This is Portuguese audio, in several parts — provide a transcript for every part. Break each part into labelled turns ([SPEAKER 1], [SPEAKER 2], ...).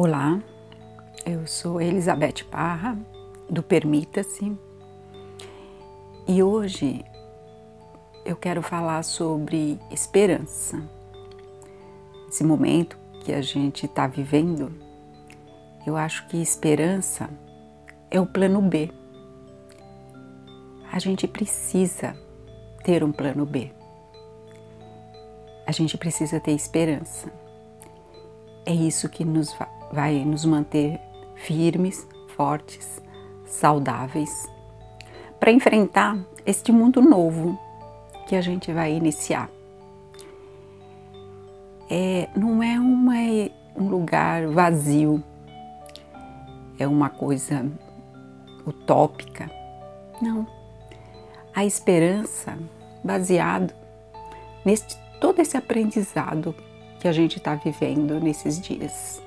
[SPEAKER 1] Olá, eu sou Elizabeth Parra, do Permita-se, e hoje eu quero falar sobre esperança. Esse momento que a gente está vivendo, eu acho que esperança é o plano B. A gente precisa ter um plano B. A gente precisa ter esperança. É isso que nos nos manter firmes, fortes, saudáveis, para enfrentar este mundo novo que a gente vai iniciar. É, não é uma, um lugar vazio, é uma coisa utópica. Não. A esperança baseado neste todo esse aprendizado que a gente está vivendo nesses dias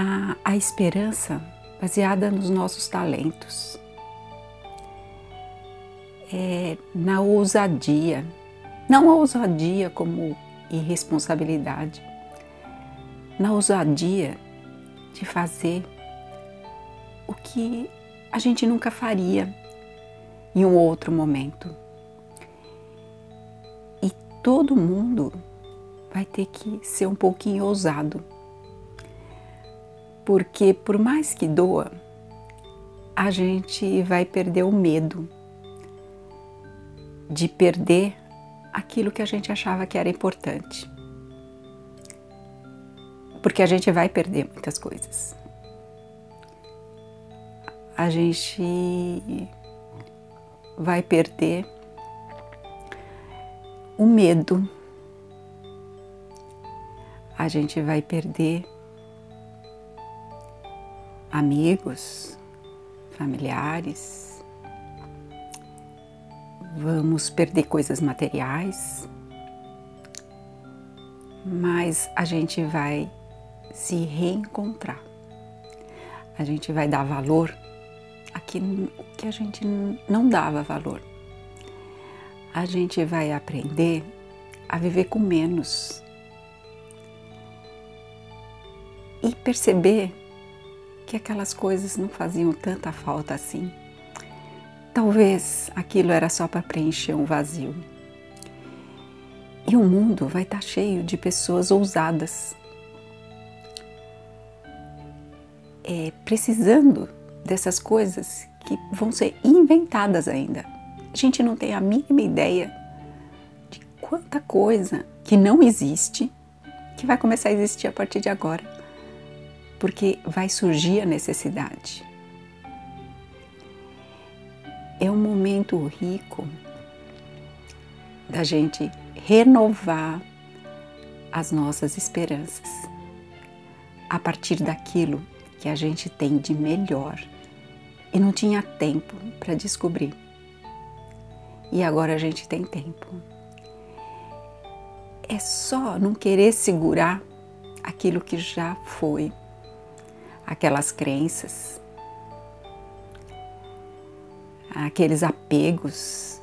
[SPEAKER 1] a, a esperança baseada nos nossos talentos, é, na ousadia, não a ousadia como irresponsabilidade, na ousadia de fazer o que a gente nunca faria em um outro momento. E todo mundo vai ter que ser um pouquinho ousado porque por mais que doa, a gente vai perder o medo de perder aquilo que a gente achava que era importante. Porque a gente vai perder muitas coisas. A gente vai perder o medo. A gente vai perder amigos, familiares, vamos perder coisas materiais, mas a gente vai se reencontrar. A gente vai dar valor àquilo que a gente não dava valor. A gente vai aprender a viver com menos e perceber que aquelas coisas não faziam tanta falta assim. Talvez aquilo era só para preencher um vazio. E o mundo vai estar tá cheio de pessoas ousadas, é, precisando dessas coisas que vão ser inventadas ainda. A gente não tem a mínima ideia de quanta coisa que não existe que vai começar a existir a partir de agora porque vai surgir a necessidade. É um momento rico da gente renovar as nossas esperanças a partir daquilo que a gente tem de melhor e não tinha tempo para descobrir. E agora a gente tem tempo. É só não querer segurar aquilo que já foi aquelas crenças, aqueles apegos,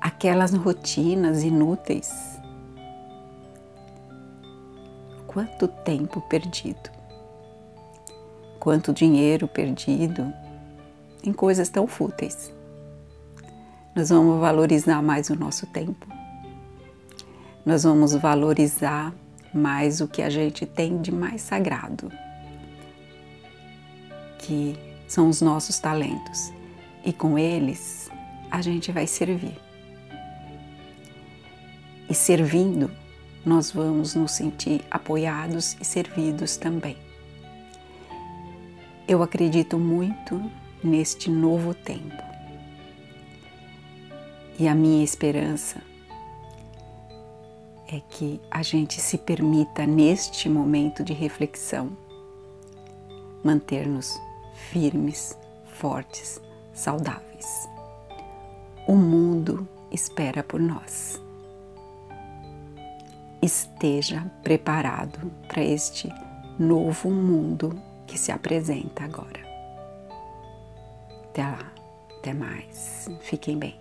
[SPEAKER 1] aquelas rotinas inúteis. Quanto tempo perdido, quanto dinheiro perdido em coisas tão fúteis. Nós vamos valorizar mais o nosso tempo, nós vamos valorizar mais o que a gente tem de mais sagrado, que são os nossos talentos, e com eles a gente vai servir. E servindo, nós vamos nos sentir apoiados e servidos também. Eu acredito muito neste novo tempo. E a minha esperança é que a gente se permita, neste momento de reflexão, manter-nos firmes, fortes, saudáveis. O mundo espera por nós. Esteja preparado para este novo mundo que se apresenta agora. Até lá, até mais. Fiquem bem.